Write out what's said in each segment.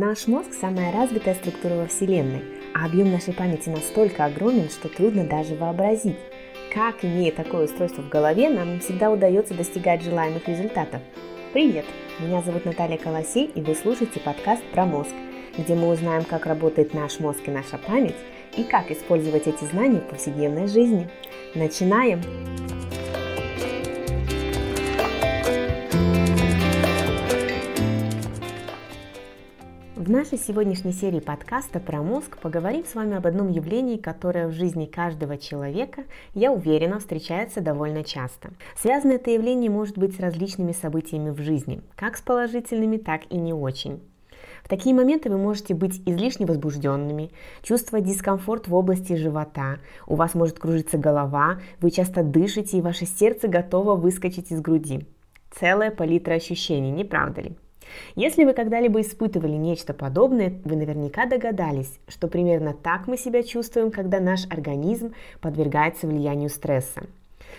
Наш мозг – самая развитая структура во Вселенной, а объем нашей памяти настолько огромен, что трудно даже вообразить. Как, имея такое устройство в голове, нам не всегда удается достигать желаемых результатов. Привет! Меня зовут Наталья Колосей, и вы слушаете подкаст про мозг, где мы узнаем, как работает наш мозг и наша память, и как использовать эти знания в повседневной жизни. Начинаем! В нашей сегодняшней серии подкаста про мозг поговорим с вами об одном явлении, которое в жизни каждого человека, я уверена, встречается довольно часто. Связано это явление может быть с различными событиями в жизни, как с положительными, так и не очень. В такие моменты вы можете быть излишне возбужденными, чувствовать дискомфорт в области живота, у вас может кружиться голова, вы часто дышите и ваше сердце готово выскочить из груди. Целая палитра ощущений, не правда ли? Если вы когда-либо испытывали нечто подобное, вы наверняка догадались, что примерно так мы себя чувствуем, когда наш организм подвергается влиянию стресса.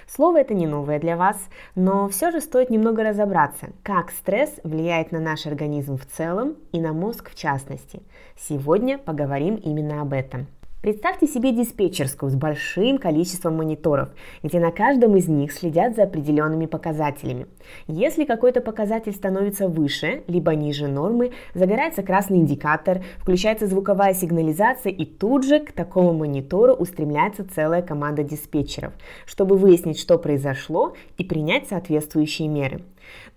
Слово это не новое для вас, но все же стоит немного разобраться, как стресс влияет на наш организм в целом и на мозг в частности. Сегодня поговорим именно об этом. Представьте себе диспетчерскую с большим количеством мониторов, где на каждом из них следят за определенными показателями. Если какой-то показатель становится выше, либо ниже нормы, загорается красный индикатор, включается звуковая сигнализация и тут же к такому монитору устремляется целая команда диспетчеров, чтобы выяснить, что произошло и принять соответствующие меры.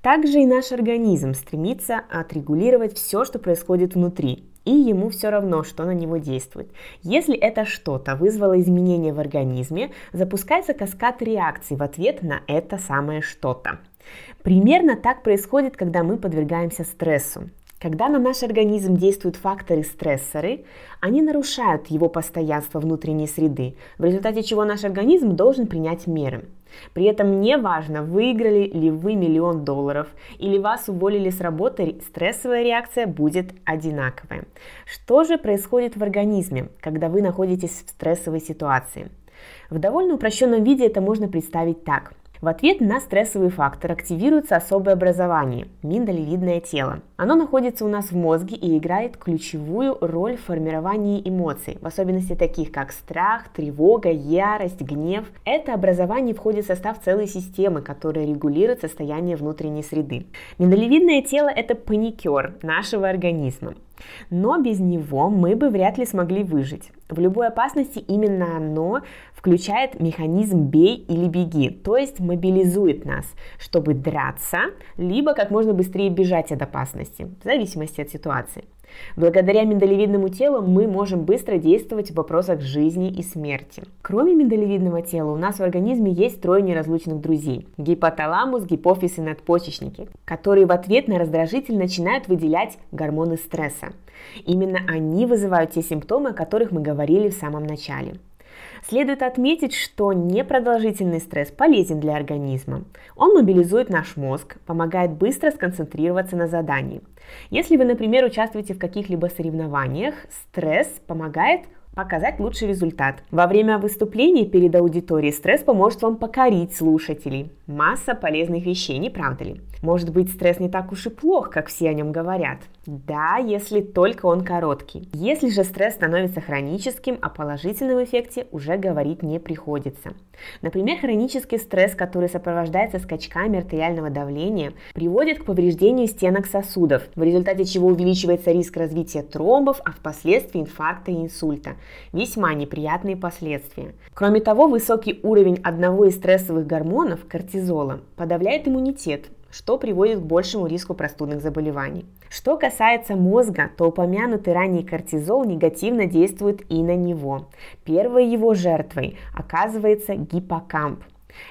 Также и наш организм стремится отрегулировать все, что происходит внутри, и ему все равно, что на него действует. Если это что-то вызвало изменения в организме, запускается каскад реакций в ответ на это самое что-то. Примерно так происходит, когда мы подвергаемся стрессу. Когда на наш организм действуют факторы-стрессоры, они нарушают его постоянство внутренней среды, в результате чего наш организм должен принять меры. При этом не важно, выиграли ли вы миллион долларов или вас уволили с работы, стрессовая реакция будет одинаковая. Что же происходит в организме, когда вы находитесь в стрессовой ситуации? В довольно упрощенном виде это можно представить так – в ответ на стрессовый фактор активируется особое образование – миндалевидное тело. Оно находится у нас в мозге и играет ключевую роль в формировании эмоций, в особенности таких как страх, тревога, ярость, гнев. Это образование входит в состав целой системы, которая регулирует состояние внутренней среды. Миндалевидное тело – это паникер нашего организма. Но без него мы бы вряд ли смогли выжить. В любой опасности именно оно включает механизм «бей или беги», то есть мобилизует нас, чтобы драться, либо как можно быстрее бежать от опасности, в зависимости от ситуации. Благодаря миндалевидному телу мы можем быстро действовать в вопросах жизни и смерти. Кроме миндалевидного тела у нас в организме есть трое неразлучных друзей – гипоталамус, гипофиз и надпочечники, которые в ответ на раздражитель начинают выделять гормоны стресса. Именно они вызывают те симптомы, о которых мы говорили в самом начале. Следует отметить, что непродолжительный стресс полезен для организма. Он мобилизует наш мозг, помогает быстро сконцентрироваться на задании. Если вы, например, участвуете в каких-либо соревнованиях, стресс помогает показать лучший результат. Во время выступления перед аудиторией стресс поможет вам покорить слушателей. Масса полезных вещей, не правда ли? Может быть, стресс не так уж и плох, как все о нем говорят. Да, если только он короткий. Если же стресс становится хроническим, о положительном эффекте уже говорить не приходится. Например, хронический стресс, который сопровождается скачками артериального давления, приводит к повреждению стенок сосудов, в результате чего увеличивается риск развития тромбов, а впоследствии инфаркта и инсульта. Весьма неприятные последствия. Кроме того, высокий уровень одного из стрессовых гормонов, кортизола, подавляет иммунитет, что приводит к большему риску простудных заболеваний. Что касается мозга, то упомянутый ранее кортизол негативно действует и на него. Первой его жертвой оказывается гиппокамп.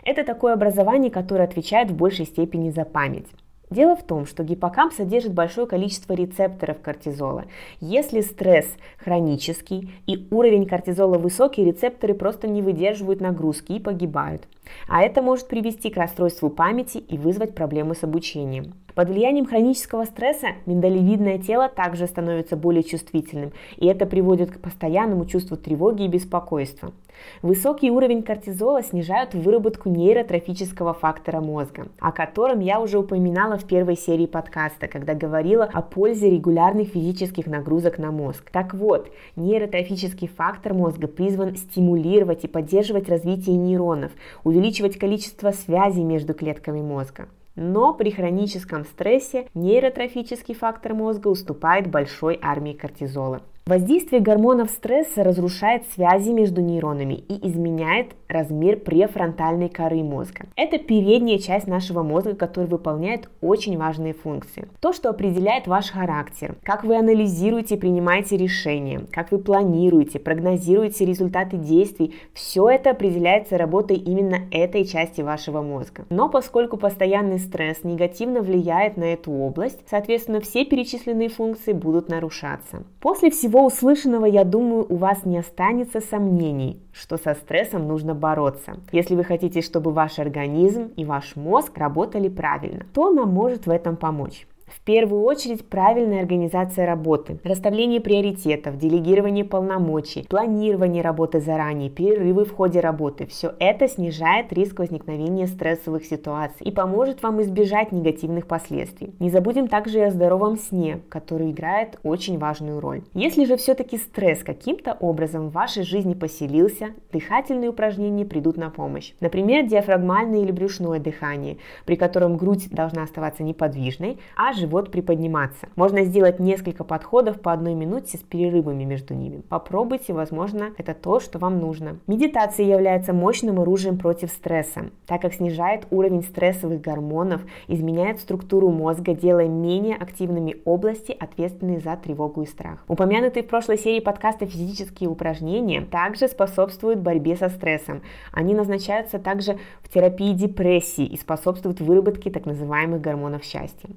Это такое образование, которое отвечает в большей степени за память. Дело в том, что гиппокамп содержит большое количество рецепторов кортизола. Если стресс хронический и уровень кортизола высокий, рецепторы просто не выдерживают нагрузки и погибают. А это может привести к расстройству памяти и вызвать проблемы с обучением. Под влиянием хронического стресса миндалевидное тело также становится более чувствительным, и это приводит к постоянному чувству тревоги и беспокойства. Высокий уровень кортизола снижает выработку нейротрофического фактора мозга, о котором я уже упоминала в первой серии подкаста, когда говорила о пользе регулярных физических нагрузок на мозг. Так вот, нейротрофический фактор мозга призван стимулировать и поддерживать развитие нейронов, увеличивать количество связей между клетками мозга. Но при хроническом стрессе нейротрофический фактор мозга уступает большой армии кортизола. Воздействие гормонов стресса разрушает связи между нейронами и изменяет размер префронтальной коры мозга. Это передняя часть нашего мозга, которая выполняет очень важные функции. То, что определяет ваш характер, как вы анализируете и принимаете решения, как вы планируете, прогнозируете результаты действий, все это определяется работой именно этой части вашего мозга. Но поскольку постоянный стресс негативно влияет на эту область, соответственно, все перечисленные функции будут нарушаться. После всего всего услышанного, я думаю, у вас не останется сомнений, что со стрессом нужно бороться. Если вы хотите, чтобы ваш организм и ваш мозг работали правильно, то нам может в этом помочь. В первую очередь правильная организация работы, расставление приоритетов, делегирование полномочий, планирование работы заранее, перерывы в ходе работы. Все это снижает риск возникновения стрессовых ситуаций и поможет вам избежать негативных последствий. Не забудем также и о здоровом сне, который играет очень важную роль. Если же все-таки стресс каким-то образом в вашей жизни поселился, дыхательные упражнения придут на помощь. Например, диафрагмальное или брюшное дыхание, при котором грудь должна оставаться неподвижной, а живот приподниматься. Можно сделать несколько подходов по одной минуте с перерывами между ними. Попробуйте, возможно, это то, что вам нужно. Медитация является мощным оружием против стресса, так как снижает уровень стрессовых гормонов, изменяет структуру мозга, делая менее активными области, ответственные за тревогу и страх. Упомянутые в прошлой серии подкаста физические упражнения также способствуют борьбе со стрессом. Они назначаются также в терапии депрессии и способствуют выработке так называемых гормонов счастья.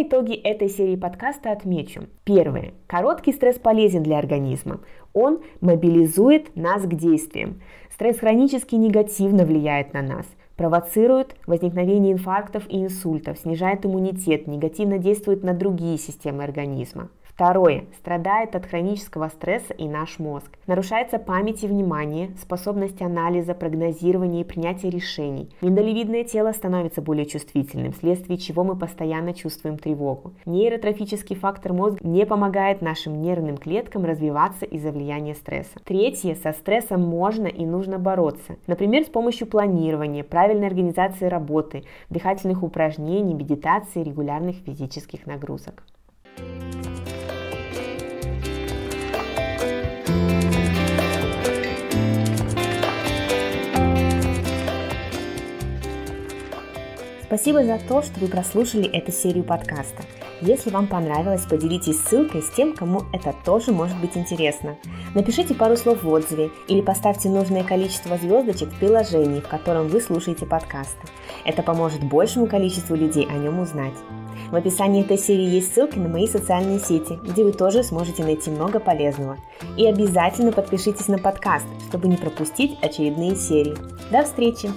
Подводя итоги этой серии подкаста отмечу. Первое. Короткий стресс полезен для организма. Он мобилизует нас к действиям. Стресс хронически негативно влияет на нас провоцирует возникновение инфарктов и инсультов, снижает иммунитет, негативно действует на другие системы организма. Второе. Страдает от хронического стресса и наш мозг. Нарушается память и внимание, способность анализа, прогнозирования и принятия решений. Миндалевидное тело становится более чувствительным, вследствие чего мы постоянно чувствуем тревогу. Нейротрофический фактор мозга не помогает нашим нервным клеткам развиваться из-за влияния стресса. Третье. Со стрессом можно и нужно бороться. Например, с помощью планирования, правильной организации работы, дыхательных упражнений, медитации, регулярных физических нагрузок. Спасибо за то, что вы прослушали эту серию подкаста. Если вам понравилось, поделитесь ссылкой с тем, кому это тоже может быть интересно. Напишите пару слов в отзыве или поставьте нужное количество звездочек в приложении, в котором вы слушаете подкасты. Это поможет большему количеству людей о нем узнать. В описании этой серии есть ссылки на мои социальные сети, где вы тоже сможете найти много полезного. И обязательно подпишитесь на подкаст, чтобы не пропустить очередные серии. До встречи!